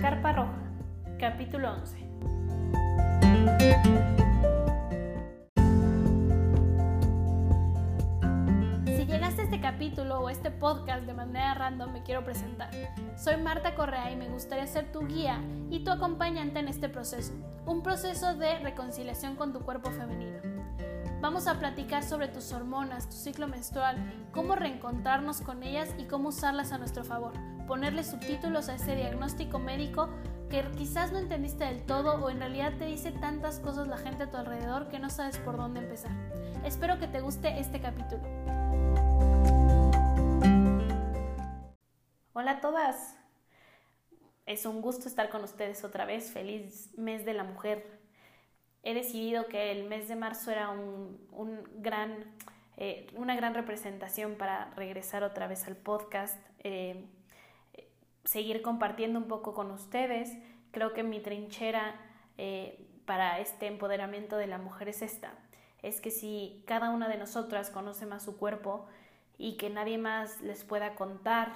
Carpa Roja, capítulo 11. Si llegaste a este capítulo o este podcast de manera random, me quiero presentar. Soy Marta Correa y me gustaría ser tu guía y tu acompañante en este proceso, un proceso de reconciliación con tu cuerpo femenino. Vamos a platicar sobre tus hormonas, tu ciclo menstrual, cómo reencontrarnos con ellas y cómo usarlas a nuestro favor, ponerle subtítulos a ese diagnóstico médico que quizás no entendiste del todo o en realidad te dice tantas cosas la gente a tu alrededor que no sabes por dónde empezar. Espero que te guste este capítulo. Hola a todas. Es un gusto estar con ustedes otra vez. Feliz mes de la mujer he decidido que el mes de marzo era un, gran, eh, una gran representación para regresar otra vez al podcast, eh, seguir compartiendo un poco con ustedes. Creo que mi trinchera eh, para este empoderamiento de la mujer es esta. Es que si cada una de nosotras conoce más su cuerpo y que nadie más les pueda contar,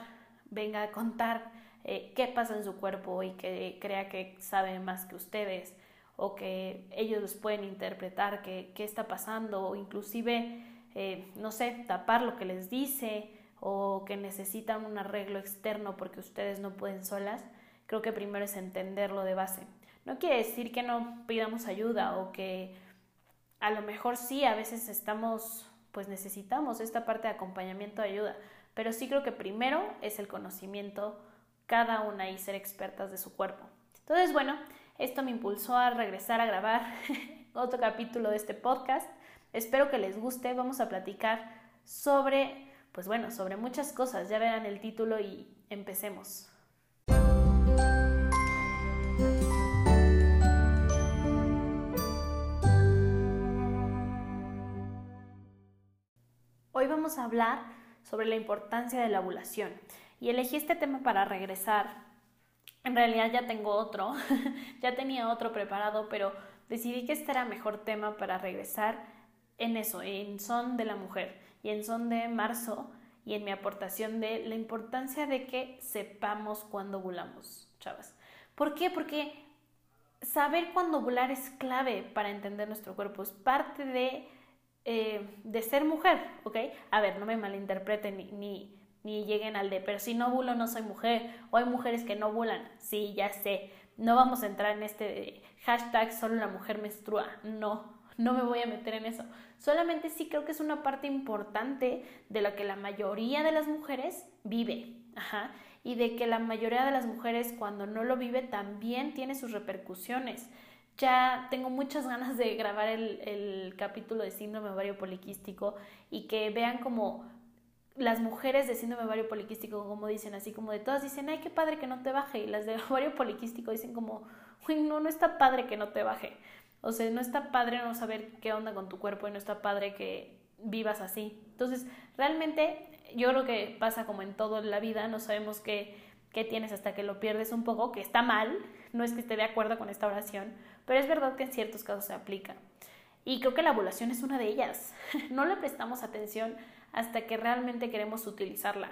venga a contar qué pasa en su cuerpo y que crea que sabe más que ustedes, o que ellos los pueden interpretar qué, qué está pasando o inclusive, eh, no sé, tapar lo que les dice o que necesitan un arreglo externo porque ustedes no pueden solas, creo que primero es entenderlo de base. No quiere decir que no pidamos ayuda o que a lo mejor sí, a veces estamos, pues necesitamos esta parte de acompañamiento de ayuda, pero sí creo que primero es el conocimiento cada una y ser expertas de su cuerpo. Entonces, bueno, esto me impulsó a regresar a grabar otro capítulo de este podcast. Espero que les guste. Vamos a platicar sobre, pues bueno, sobre muchas cosas. Ya verán el título y empecemos. Hoy vamos a hablar sobre la importancia de la ovulación y elegí este tema para regresar en realidad ya tengo otro, ya tenía otro preparado, pero decidí que este era mejor tema para regresar en eso, en son de la mujer y en son de marzo y en mi aportación de la importancia de que sepamos cuándo ovulamos, chavas. ¿Por qué? Porque saber cuándo ovular es clave para entender nuestro cuerpo, es parte de, eh, de ser mujer, ¿ok? A ver, no me malinterpreten ni, ni lleguen al de, pero si no ovulo no soy mujer, o hay mujeres que no ovulan, sí, ya sé, no vamos a entrar en este hashtag solo la mujer menstrua, no, no me voy a meter en eso, solamente sí creo que es una parte importante de la que la mayoría de las mujeres vive, ajá, y de que la mayoría de las mujeres cuando no lo vive también tiene sus repercusiones. Ya tengo muchas ganas de grabar el, el capítulo de síndrome ovario poliquístico y que vean como las mujeres de síndrome ovario poliquístico, como dicen, así como de todas dicen, ay, qué padre que no te baje. Y las de ovario poliquístico dicen como, uy, no, no está padre que no te baje. O sea, no está padre no saber qué onda con tu cuerpo y no está padre que vivas así. Entonces, realmente yo creo que pasa como en todo en la vida, no sabemos qué, qué tienes hasta que lo pierdes un poco, que está mal, no es que esté de acuerdo con esta oración, pero es verdad que en ciertos casos se aplica. Y creo que la ovulación es una de ellas. No le prestamos atención hasta que realmente queremos utilizarla.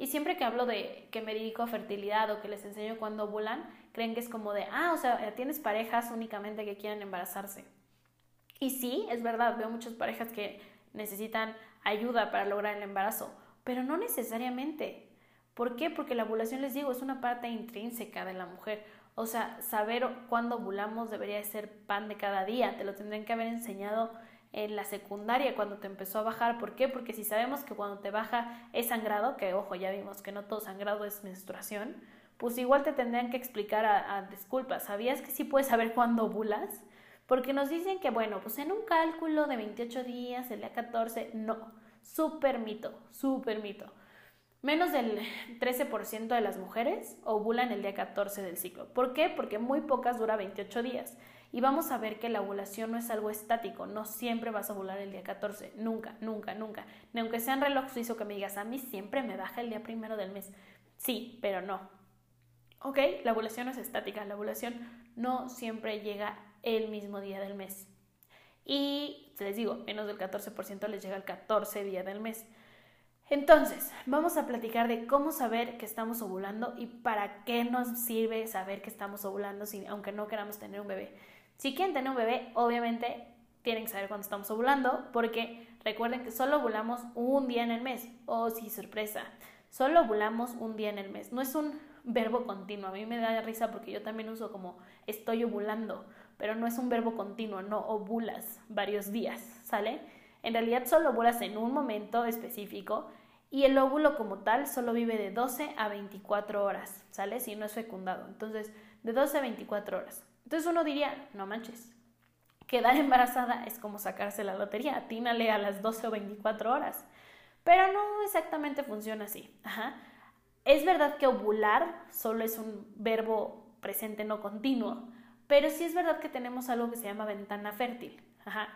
Y siempre que hablo de que me dedico a fertilidad o que les enseño cuando ovulan, creen que es como de, ah, o sea, tienes parejas únicamente que quieren embarazarse. Y sí, es verdad, veo muchas parejas que necesitan ayuda para lograr el embarazo, pero no necesariamente. ¿Por qué? Porque la ovulación, les digo, es una parte intrínseca de la mujer. O sea, saber cuándo ovulamos debería ser pan de cada día. Te lo tendrían que haber enseñado en la secundaria cuando te empezó a bajar. ¿Por qué? Porque si sabemos que cuando te baja es sangrado, que ojo, ya vimos que no todo sangrado es menstruación, pues igual te tendrían que explicar a, disculpas. ¿Sabías que sí puedes saber cuándo ovulas? Porque nos dicen que, bueno, pues en un cálculo de 28 días, el día 14, no. Súper mito, súper mito. Menos del 13% de las mujeres ovulan el día 14 del ciclo. ¿Por qué? Porque muy pocas dura 28 días. Y vamos a ver que la ovulación no es algo estático, no siempre vas a ovular el día 14, nunca, nunca, nunca. Ni aunque sea en reloj suizo que me digas, a mí siempre me baja el día primero del mes. Sí, pero no. Ok, la ovulación no es estática, la ovulación no siempre llega el mismo día del mes. Y les digo, menos del 14% les llega el 14 día del mes. Entonces, vamos a platicar de cómo saber que estamos ovulando y para qué nos sirve saber que estamos ovulando, aunque no queramos tener un bebé. Si quieren tener un bebé, obviamente tienen que saber cuándo estamos ovulando, porque recuerden que solo ovulamos un día en el mes. Oh, sí, sorpresa. Solo ovulamos un día en el mes. No es un verbo continuo. A mí me da risa porque yo también uso como estoy ovulando, pero no es un verbo continuo, no ovulas varios días, ¿sale? En realidad solo ovulas en un momento específico y el óvulo como tal solo vive de 12 a 24 horas, ¿sale? Si no es fecundado. Entonces, de 12 a 24 horas. Entonces uno diría, no manches, quedar embarazada es como sacarse la lotería, atínale a las 12 o 24 horas. Pero no exactamente funciona así. Es verdad que ovular solo es un verbo presente no continuo, pero sí es verdad que tenemos algo que se llama ventana fértil,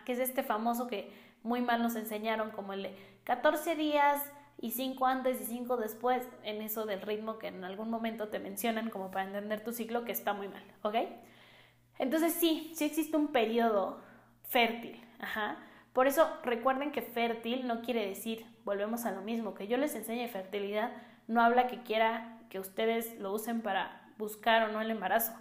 que es este famoso que muy mal nos enseñaron como el de 14 días y 5 antes y 5 después, en eso del ritmo que en algún momento te mencionan como para entender tu ciclo, que está muy mal, ¿ok? Entonces sí, sí existe un periodo fértil, ajá. Por eso recuerden que fértil no quiere decir, volvemos a lo mismo, que yo les enseñe fertilidad, no habla que quiera que ustedes lo usen para buscar o no el embarazo.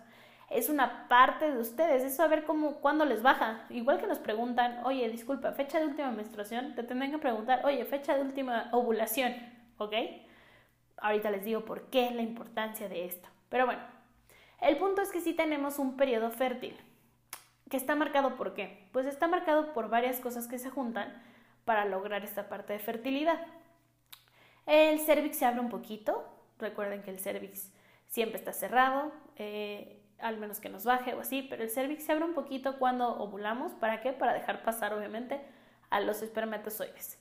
Es una parte de ustedes, es saber cómo, cuándo les baja. Igual que nos preguntan, oye, disculpa, fecha de última menstruación, te tendrán que preguntar, oye, fecha de última ovulación, ¿ok? Ahorita les digo por qué la importancia de esto. Pero bueno, el punto es que sí tenemos un periodo fértil que está marcado por qué? Pues está marcado por varias cosas que se juntan para lograr esta parte de fertilidad. El cervix se abre un poquito, recuerden que el cervix siempre está cerrado, eh, al menos que nos baje o así, pero el cervix se abre un poquito cuando ovulamos, ¿para qué? Para dejar pasar obviamente a los espermatozoides.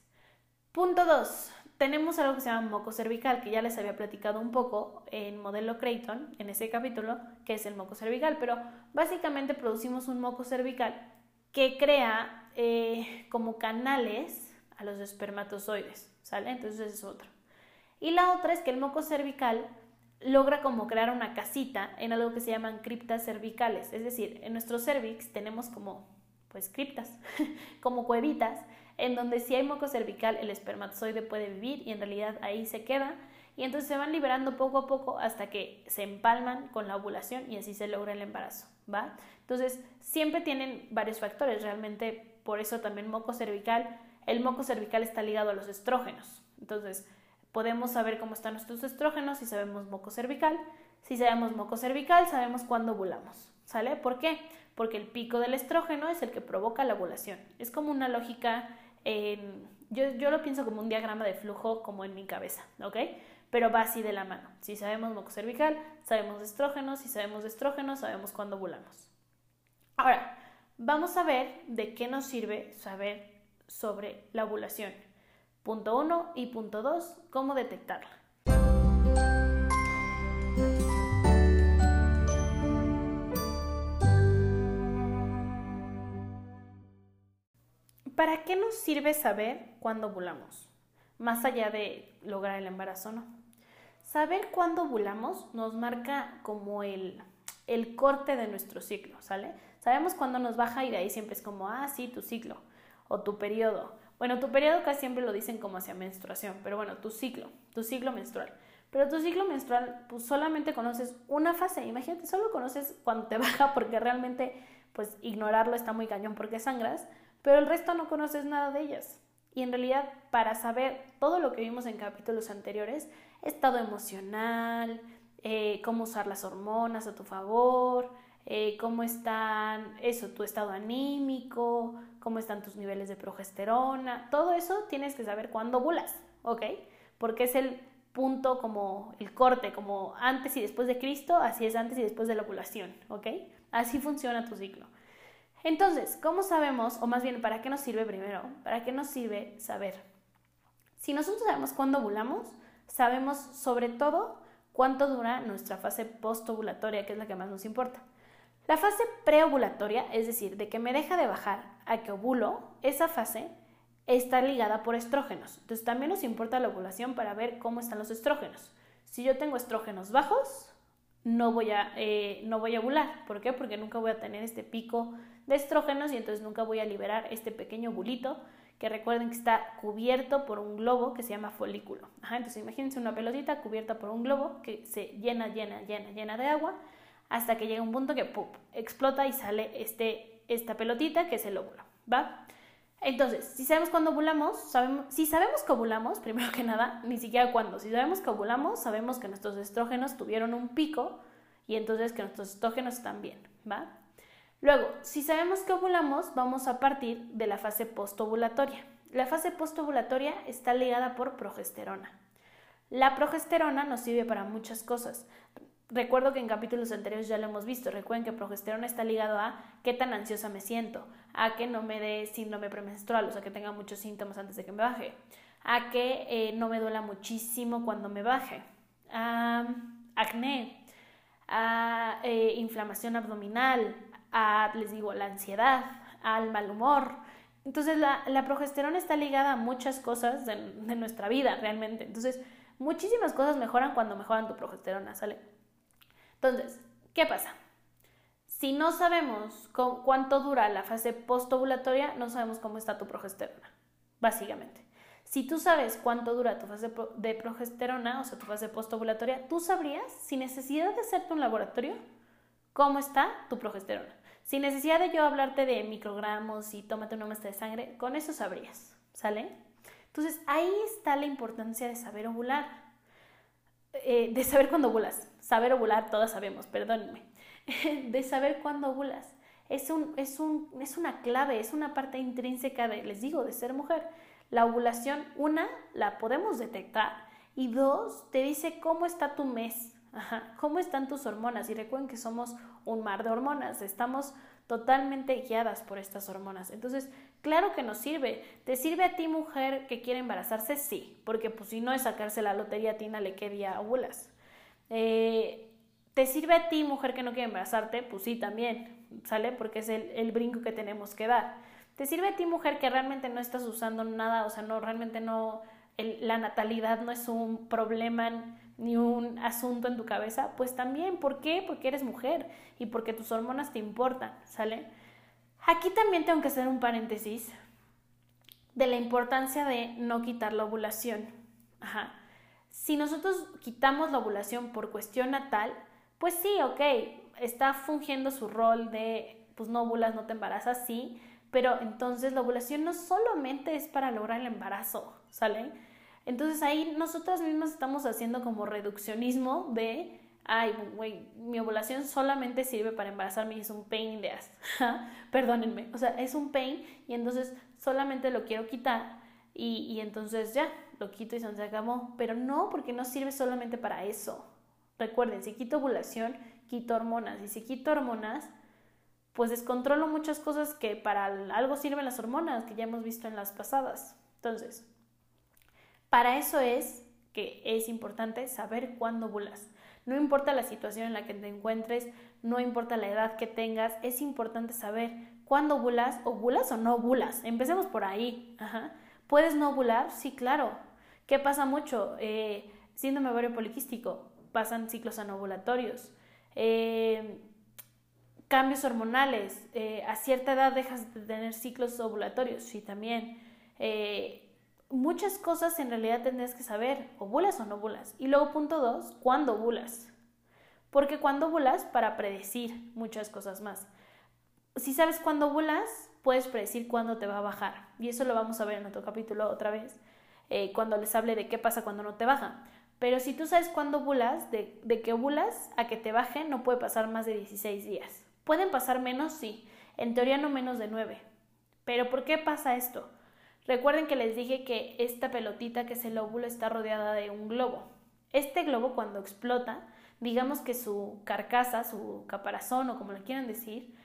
Punto 2 tenemos algo que se llama moco cervical, que ya les había platicado un poco en modelo Creighton, en ese capítulo, que es el moco cervical, pero básicamente producimos un moco cervical que crea eh, como canales a los espermatozoides, ¿sale? Entonces es otro. Y la otra es que el moco cervical logra como crear una casita en algo que se llaman criptas cervicales, es decir, en nuestro cervix tenemos como pues criptas, como cuevitas en donde si hay moco cervical el espermatozoide puede vivir y en realidad ahí se queda y entonces se van liberando poco a poco hasta que se empalman con la ovulación y así se logra el embarazo, ¿va? Entonces siempre tienen varios factores, realmente por eso también moco cervical, el moco cervical está ligado a los estrógenos, entonces podemos saber cómo están nuestros estrógenos si sabemos moco cervical, si sabemos moco cervical sabemos cuándo ovulamos, ¿sale? ¿Por qué? Porque el pico del estrógeno es el que provoca la ovulación, es como una lógica yo, yo lo pienso como un diagrama de flujo como en mi cabeza, ¿ok? Pero va así de la mano. Si sabemos moco cervical, sabemos de estrógenos, si sabemos de estrógenos, sabemos cuándo ovulamos. Ahora, vamos a ver de qué nos sirve saber sobre la ovulación. Punto 1 y punto 2, cómo detectarla. ¿Para qué nos sirve saber cuándo ovulamos? Más allá de lograr el embarazo, ¿no? Saber cuándo ovulamos nos marca como el, el corte de nuestro ciclo, ¿sale? Sabemos cuándo nos baja y de ahí siempre es como, ah, sí, tu ciclo o tu periodo. Bueno, tu periodo casi siempre lo dicen como hacia menstruación, pero bueno, tu ciclo, tu ciclo menstrual. Pero tu ciclo menstrual, pues solamente conoces una fase. Imagínate, solo conoces cuando te baja porque realmente, pues ignorarlo está muy cañón porque sangras pero el resto no conoces nada de ellas. Y en realidad, para saber todo lo que vimos en capítulos anteriores, estado emocional, eh, cómo usar las hormonas a tu favor, eh, cómo están, eso, tu estado anímico, cómo están tus niveles de progesterona, todo eso tienes que saber cuándo ovulas, ¿ok? Porque es el punto como el corte, como antes y después de Cristo, así es antes y después de la ovulación, ¿ok? Así funciona tu ciclo. Entonces, ¿cómo sabemos, o más bien, para qué nos sirve primero? ¿Para qué nos sirve saber? Si nosotros sabemos cuándo ovulamos, sabemos sobre todo cuánto dura nuestra fase postovulatoria, que es la que más nos importa. La fase preovulatoria, es decir, de que me deja de bajar a que ovulo, esa fase está ligada por estrógenos. Entonces también nos importa la ovulación para ver cómo están los estrógenos. Si yo tengo estrógenos bajos, no voy a, eh, no voy a ovular. ¿Por qué? Porque nunca voy a tener este pico de estrógenos y entonces nunca voy a liberar este pequeño bulito que recuerden que está cubierto por un globo que se llama folículo. entonces imagínense una pelotita cubierta por un globo que se llena, llena, llena, llena de agua hasta que llega un punto que explota y sale este, esta pelotita que es el óvulo, ¿va? Entonces, si sabemos cuándo ovulamos, sabemos, si sabemos que ovulamos, primero que nada, ni siquiera cuándo, si sabemos que ovulamos, sabemos que nuestros estrógenos tuvieron un pico y entonces que nuestros estrógenos están bien, ¿va? Luego, si sabemos que ovulamos, vamos a partir de la fase postovulatoria. La fase postovulatoria está ligada por progesterona. La progesterona nos sirve para muchas cosas. Recuerdo que en capítulos anteriores ya lo hemos visto. Recuerden que progesterona está ligado a qué tan ansiosa me siento, a que no me dé síndrome premenstrual, o sea, que tenga muchos síntomas antes de que me baje, a que eh, no me duela muchísimo cuando me baje, a acné, a eh, inflamación abdominal, a, les digo, la ansiedad, al mal humor. Entonces, la, progesterona está ligada a muchas cosas de, nuestra vida realmente. Entonces, muchísimas cosas mejoran cuando mejoran tu progesterona, ¿sale? Entonces, ¿qué pasa? Si no sabemos cuánto dura la fase postovulatoria, no sabemos cómo está tu progesterona, básicamente. Si tú sabes cuánto dura tu fase de progesterona, o sea, tu fase postovulatoria, tú sabrías, sin necesidad de hacerte un laboratorio, cómo está tu progesterona. Sin necesidad de yo hablarte de microgramos y tómate una muestra de sangre, con eso sabrías, ¿sale? Entonces ahí está la importancia de saber ovular. Eh, de saber cuándo ovulas. Saber ovular, todas sabemos, perdónenme. de saber cuándo ovulas. Es, un, es, un, es una clave, es una parte intrínseca de, les digo, de ser mujer. La ovulación, una, la podemos detectar. Y dos, te dice cómo está tu mes, cómo están tus hormonas. Y recuerden que somos un mar de hormonas, estamos totalmente guiadas por estas hormonas. Entonces, claro que nos sirve. ¿Te sirve a ti, mujer, que quiere embarazarse? Sí, porque pues si no es sacarse la lotería, Tina le qué día ovulas. Eh, ¿Te sirve a ti, mujer, que no quiere embarazarte? Pues sí, también, ¿sale? Porque es el, brinco que tenemos que dar. ¿Te sirve a ti, mujer, que realmente no estás usando nada? O sea, no, realmente no, la natalidad no es un problema ni un asunto en tu cabeza, pues también, ¿por qué? Porque eres mujer y porque tus hormonas te importan, ¿sale? Aquí también tengo que hacer un paréntesis de la importancia de no quitar la ovulación. Ajá. Si nosotros quitamos la ovulación por cuestión natal, pues sí, ok, está fungiendo su rol de, pues no ovulas, no te embarazas, sí, pero entonces la ovulación no solamente es para lograr el embarazo, ¿sale? Entonces ahí nosotras mismas estamos haciendo como reduccionismo de, ay, güey, mi ovulación solamente sirve para embarazarme y es un pain in the ass. Perdónenme, o sea, es un pain y entonces solamente lo quiero quitar y, y entonces ya, lo quito y se acabó. Pero no, porque no sirve solamente para eso. Recuerden, si quito ovulación, quito hormonas y si quito hormonas, pues descontrolo muchas cosas que para algo sirven las hormonas, que ya hemos visto en las pasadas. Entonces, para eso es que es importante saber cuándo ovulas. No importa la situación en la que te encuentres, no importa la edad que tengas, es importante saber cuándo ovulas, ovulas o no ovulas. Empecemos por ahí. ¿Puedes no ovular? Sí, claro. ¿Qué pasa mucho? Eh, síndrome ovario poliquístico, pasan ciclos anovulatorios. Eh, cambios hormonales, eh, a cierta edad dejas de tener ciclos ovulatorios, sí, también. Muchas cosas en realidad tendrías que saber, ovulas o no ovulas. Y luego punto dos, ¿cuándo ovulas? Porque cuando ovulas, para predecir muchas cosas más. Si sabes cuándo ovulas, puedes predecir cuándo te va a bajar. Y eso lo vamos a ver en otro capítulo otra vez, eh, cuando les hable de qué pasa cuando no te baja. Pero si tú sabes cuándo ovulas, de, de que ovulas a que te baje, no puede pasar más de 16 días. ¿Pueden pasar menos? Sí. En teoría no menos de 9. Pero ¿por qué pasa esto? Recuerden que les dije que esta pelotita que es el óvulo está rodeada de un globo. Este globo cuando explota, digamos que su carcasa, su caparazón o como lo quieran decir,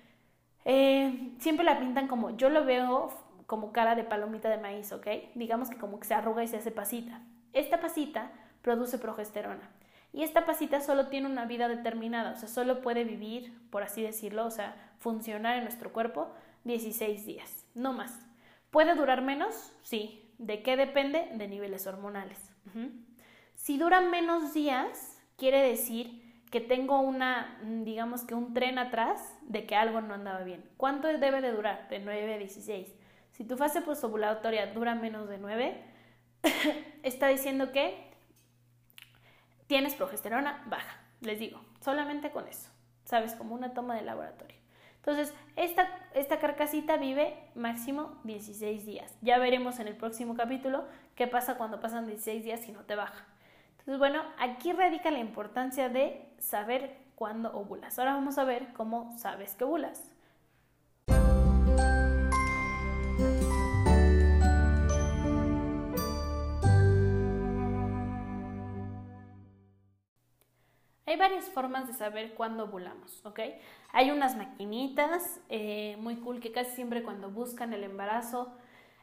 eh, siempre la pintan como, yo lo veo como cara de palomita de maíz, ¿ok? Digamos que como que se arruga y se hace pasita. Esta pasita produce progesterona. Y esta pasita solo tiene una vida determinada, o sea, solo puede vivir, por así decirlo, o sea, funcionar en nuestro cuerpo 16 días, no más. ¿Puede durar menos? Sí. ¿De qué depende? De niveles hormonales. Si dura menos días, quiere decir que tengo una, mm, digamos que un tren atrás de que algo no andaba bien. ¿Cuánto debe de durar? De 9 a 16. Si tu fase posovulatoria dura menos de 9, está diciendo que tienes progesterona baja. Les digo, solamente con eso, ¿sabes? Como una toma de laboratorio. Entonces, esta, esta carcasita vive máximo 16 días. Ya veremos en el próximo capítulo qué pasa cuando pasan 16 días y no te baja. Entonces, bueno, aquí radica la importancia de saber cuándo ovulas. Ahora vamos a ver cómo sabes que ovulas. Hay varias formas de saber cuándo ovulamos, ¿ok? Hay unas maquinitas eh, muy cool que casi siempre cuando buscan el embarazo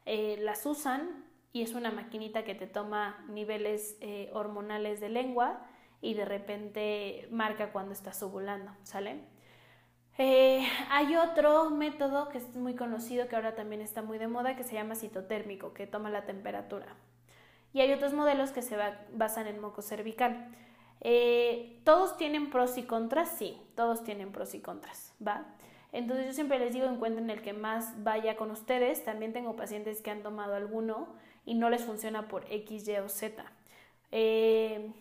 eh, las usan y es una maquinita que te toma niveles eh, hormonales de lengua y de repente marca cuando estás ovulando, ¿sale? hay otro método que es muy conocido que ahora también está muy de moda que se llama citotérmico, que toma la temperatura. Y hay otros modelos que se basan en moco cervical. Eh, ¿Todos tienen pros y contras? Sí, todos tienen pros y contras, ¿va? Entonces yo siempre les digo, encuentren el que más vaya con ustedes. También tengo pacientes que han tomado alguno y no les funciona por X, Y o Z. Eh,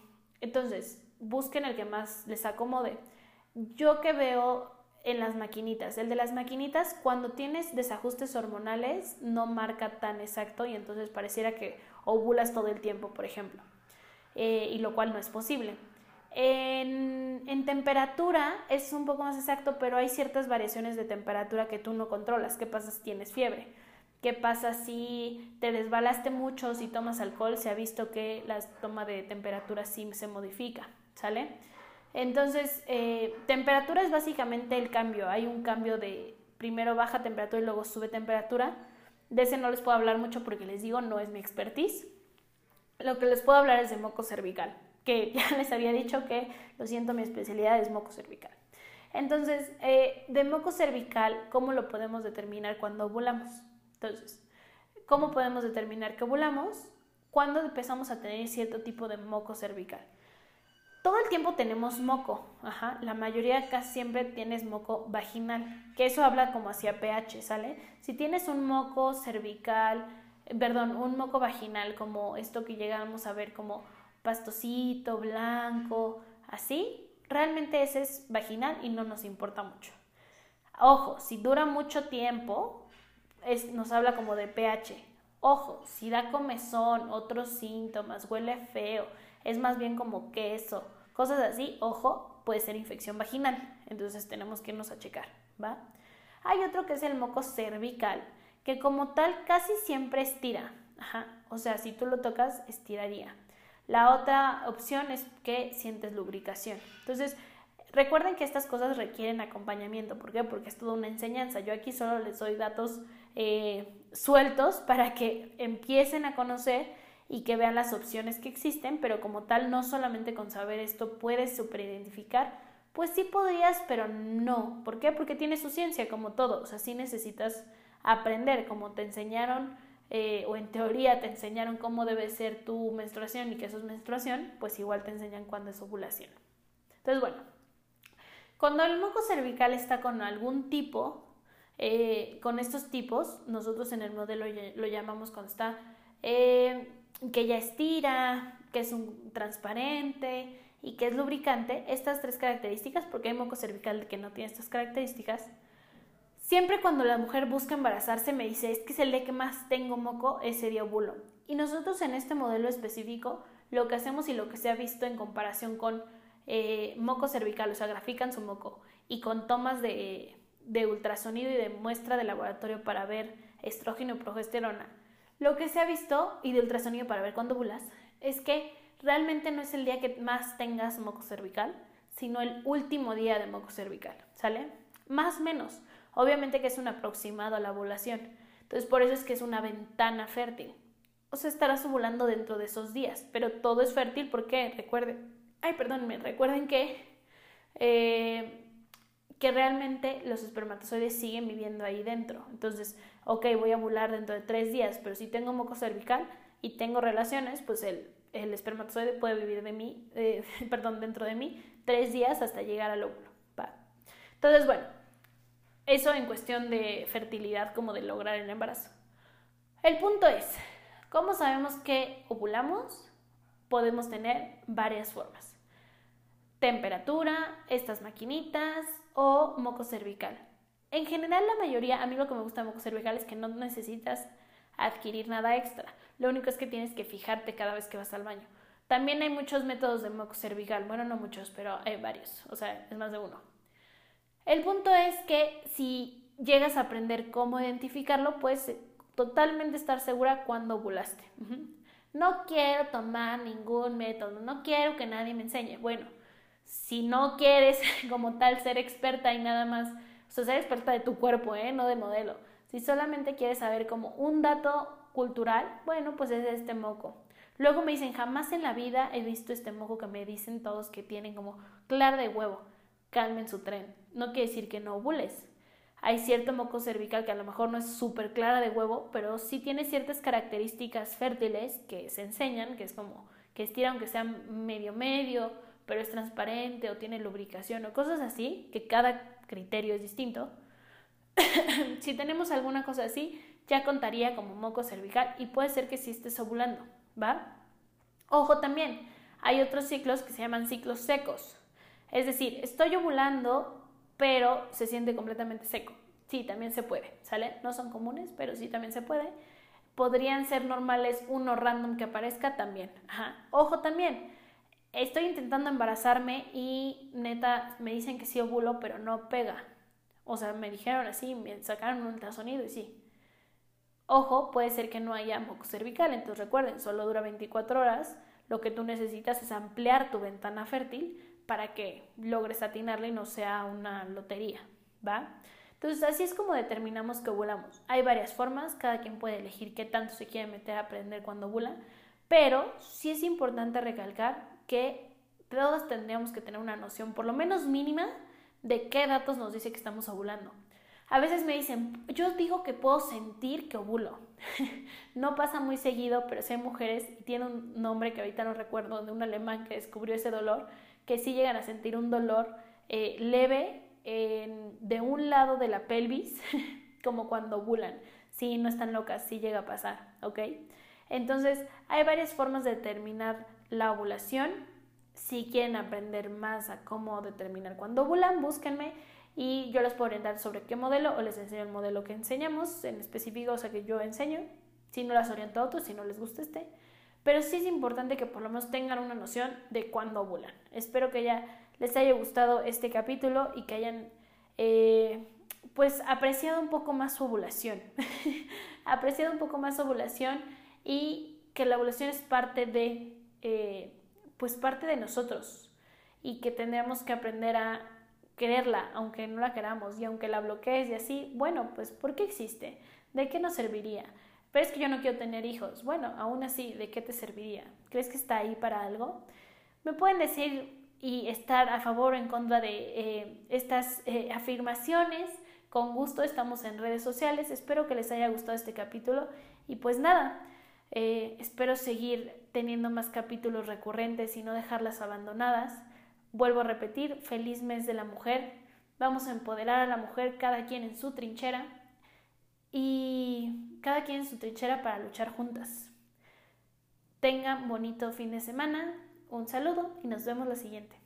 entonces, busquen el que más les acomode. Yo que veo en las maquinitas, el de las maquinitas, cuando tienes desajustes hormonales, no marca tan exacto y entonces pareciera que ovulas todo el tiempo, por ejemplo. Eh, y lo cual no es posible. En, temperatura es un poco más exacto, pero hay ciertas variaciones de temperatura que tú no controlas. ¿Qué pasa si tienes fiebre? ¿Qué pasa si te desbalaste mucho, si tomas alcohol? Se ha visto que la toma de temperatura sí se modifica, ¿sale? Entonces, eh, temperatura es básicamente el cambio. Hay un cambio de primero baja temperatura y luego sube temperatura. De ese no les puedo hablar mucho porque les digo, no es mi expertise. Lo que les puedo hablar es de moco cervical que ya les había dicho que, lo siento, mi especialidad es moco cervical. Entonces, eh, de moco cervical, ¿cómo lo podemos determinar cuando ovulamos? Entonces, ¿cómo podemos determinar que ovulamos? Cuando empezamos a tener cierto tipo de moco cervical. Todo el tiempo tenemos moco, ajá, la mayoría casi siempre tienes moco vaginal, que eso habla como hacia pH, ¿sale? Si tienes un moco cervical, perdón, un moco vaginal como esto que llegamos a ver como pastosito, blanco, así, realmente ese es vaginal y no nos importa mucho. Ojo, si dura mucho tiempo, nos habla como de pH. Ojo, si da comezón, otros síntomas, huele feo, es más bien como queso, cosas así, ojo, puede ser infección vaginal. Entonces tenemos que irnos a checar, ¿va? Hay otro que es el moco cervical, que como tal casi siempre estira. Ajá. O sea, si tú lo tocas, estiraría. La otra opción es que sientes lubricación. Entonces, recuerden que estas cosas requieren acompañamiento. ¿Por qué? Porque es toda una enseñanza. Yo aquí solo les doy datos eh, sueltos para que empiecen a conocer y que vean las opciones que existen, pero como tal, no solamente con saber esto puedes superidentificar, pues sí podrías, pero no. ¿Por qué? Porque tiene su ciencia, como todo. O sea, sí necesitas aprender, como te enseñaron eh, o en teoría te enseñaron cómo debe ser tu menstruación y que eso es menstruación, pues igual te enseñan cuándo es ovulación. Entonces, bueno, cuando el moco cervical está con algún tipo, eh, con estos tipos, nosotros en el modelo lo llamamos cuando está eh, que ya estira, que es un transparente y que es lubricante, estas tres características, porque hay moco cervical que no tiene estas características, Siempre cuando la mujer busca embarazarse me dice, es que es el día que más tengo moco, ese día ovulo. Y nosotros en este modelo específico, lo que hacemos y lo que se ha visto en comparación con eh, moco cervical, o sea, grafican su moco, y con tomas de, ultrasonido y de muestra de laboratorio para ver estrógeno y progesterona, lo que se ha visto, y de ultrasonido para ver cuándo ovulas, es que realmente no es el día que más tengas moco cervical, sino el último día de moco cervical, ¿sale? Más menos. Obviamente que es un aproximado a la ovulación. Entonces, por eso es que es una ventana fértil. O sea, estarás ovulando dentro de esos días, pero todo es fértil porque, recuerden, ay, perdón, recuerden que, eh, que realmente los espermatozoides siguen viviendo ahí dentro. Entonces, ok, voy a ovular dentro de tres días, pero si tengo moco cervical y tengo relaciones, pues el, el espermatozoide puede vivir de mí, eh, perdón, dentro de mí tres días hasta llegar al óvulo. Entonces, bueno, eso en cuestión de fertilidad, como de lograr el embarazo. El punto es, ¿cómo sabemos que ovulamos? Podemos tener varias formas. Temperatura, estas maquinitas o moco cervical. En general, la mayoría, a mí lo que me gusta de moco cervical es que no necesitas adquirir nada extra. Lo único es que tienes que fijarte cada vez que vas al baño. También hay muchos métodos de moco cervical. Bueno, no muchos, pero hay varios. O sea, es más de uno. El punto es que si llegas a aprender cómo identificarlo, puedes totalmente estar segura cuando ovulaste. No quiero tomar ningún método, no quiero que nadie me enseñe. Bueno, si no quieres como tal ser experta y nada más, o sea, ser experta de tu cuerpo, ¿eh? no de modelo. Si solamente quieres saber como un dato cultural, bueno, pues es este moco. Luego me dicen, jamás en la vida he visto este moco que me dicen todos que tienen como clara de huevo. Calmen su tren. No quiere decir que no ovules. Hay cierto moco cervical que a lo mejor no es súper clara de huevo, pero sí tiene ciertas características fértiles que se enseñan, que es como que estira aunque sea medio medio, pero es transparente o tiene lubricación o cosas así, que cada criterio es distinto. si tenemos alguna cosa así, ya contaría como moco cervical y puede ser que sí estés ovulando, ¿va? Ojo también, hay otros ciclos que se llaman ciclos secos. Es decir, estoy ovulando, pero se siente completamente seco. Sí, también se puede, ¿sale? No son comunes, pero sí también se puede. Podrían ser normales uno random que aparezca también. Ajá. Ojo también, estoy intentando embarazarme y neta me dicen que sí ovulo, pero no pega. O sea, me dijeron así, me sacaron un ultrasonido y sí. Ojo, puede ser que no haya moco cervical, entonces recuerden, solo dura 24 horas. Lo que tú necesitas es ampliar tu ventana fértil para que logres atinarle y no sea una lotería, ¿va? Entonces así es como determinamos que ovulamos. Hay varias formas, cada quien puede elegir qué tanto se quiere meter a aprender cuando ovula, pero sí es importante recalcar que todos tendríamos que tener una noción, por lo menos mínima, de qué datos nos dice que estamos ovulando. A veces me dicen, yo digo que puedo sentir que ovulo. no pasa muy seguido, pero hay mujeres, y tiene un nombre que ahorita no recuerdo, de un alemán que descubrió ese dolor, que sí llegan a sentir un dolor eh, leve de un lado de la pelvis, como cuando ovulan. Sí, no están locas, sí llega a pasar, ¿ok? Entonces, hay varias formas de determinar la ovulación. Si quieren aprender más a cómo determinar cuándo ovulan, búsquenme y yo les puedo orientar sobre qué modelo o les enseño el modelo que enseñamos en específico, o sea, que yo enseño. Si no las oriento a otros, si no les gusta este. Pero sí es importante que por lo menos tengan una noción de cuándo ovulan. Espero que ya les haya gustado este capítulo y que hayan eh, pues apreciado un poco más su ovulación. apreciado un poco más su ovulación y que la ovulación es parte de eh, pues parte de nosotros y que tendremos que aprender a quererla aunque no la queramos y aunque la bloquees y así, bueno, pues ¿por qué existe? ¿De qué nos serviría? Pero es que yo no quiero tener hijos. Bueno, aún así, ¿de qué te serviría? ¿Crees que está ahí para algo? Me pueden decir y estar a favor o en contra de eh, estas eh, afirmaciones. Con gusto estamos en redes sociales. Espero que les haya gustado este capítulo. Y pues nada, eh, espero seguir teniendo más capítulos recurrentes y no dejarlas abandonadas. Vuelvo a repetir, feliz mes de la mujer. Vamos a empoderar a la mujer, cada quien en su trinchera y cada quien en su trinchera para luchar juntas. Tengan bonito fin de semana, un saludo y nos vemos la siguiente.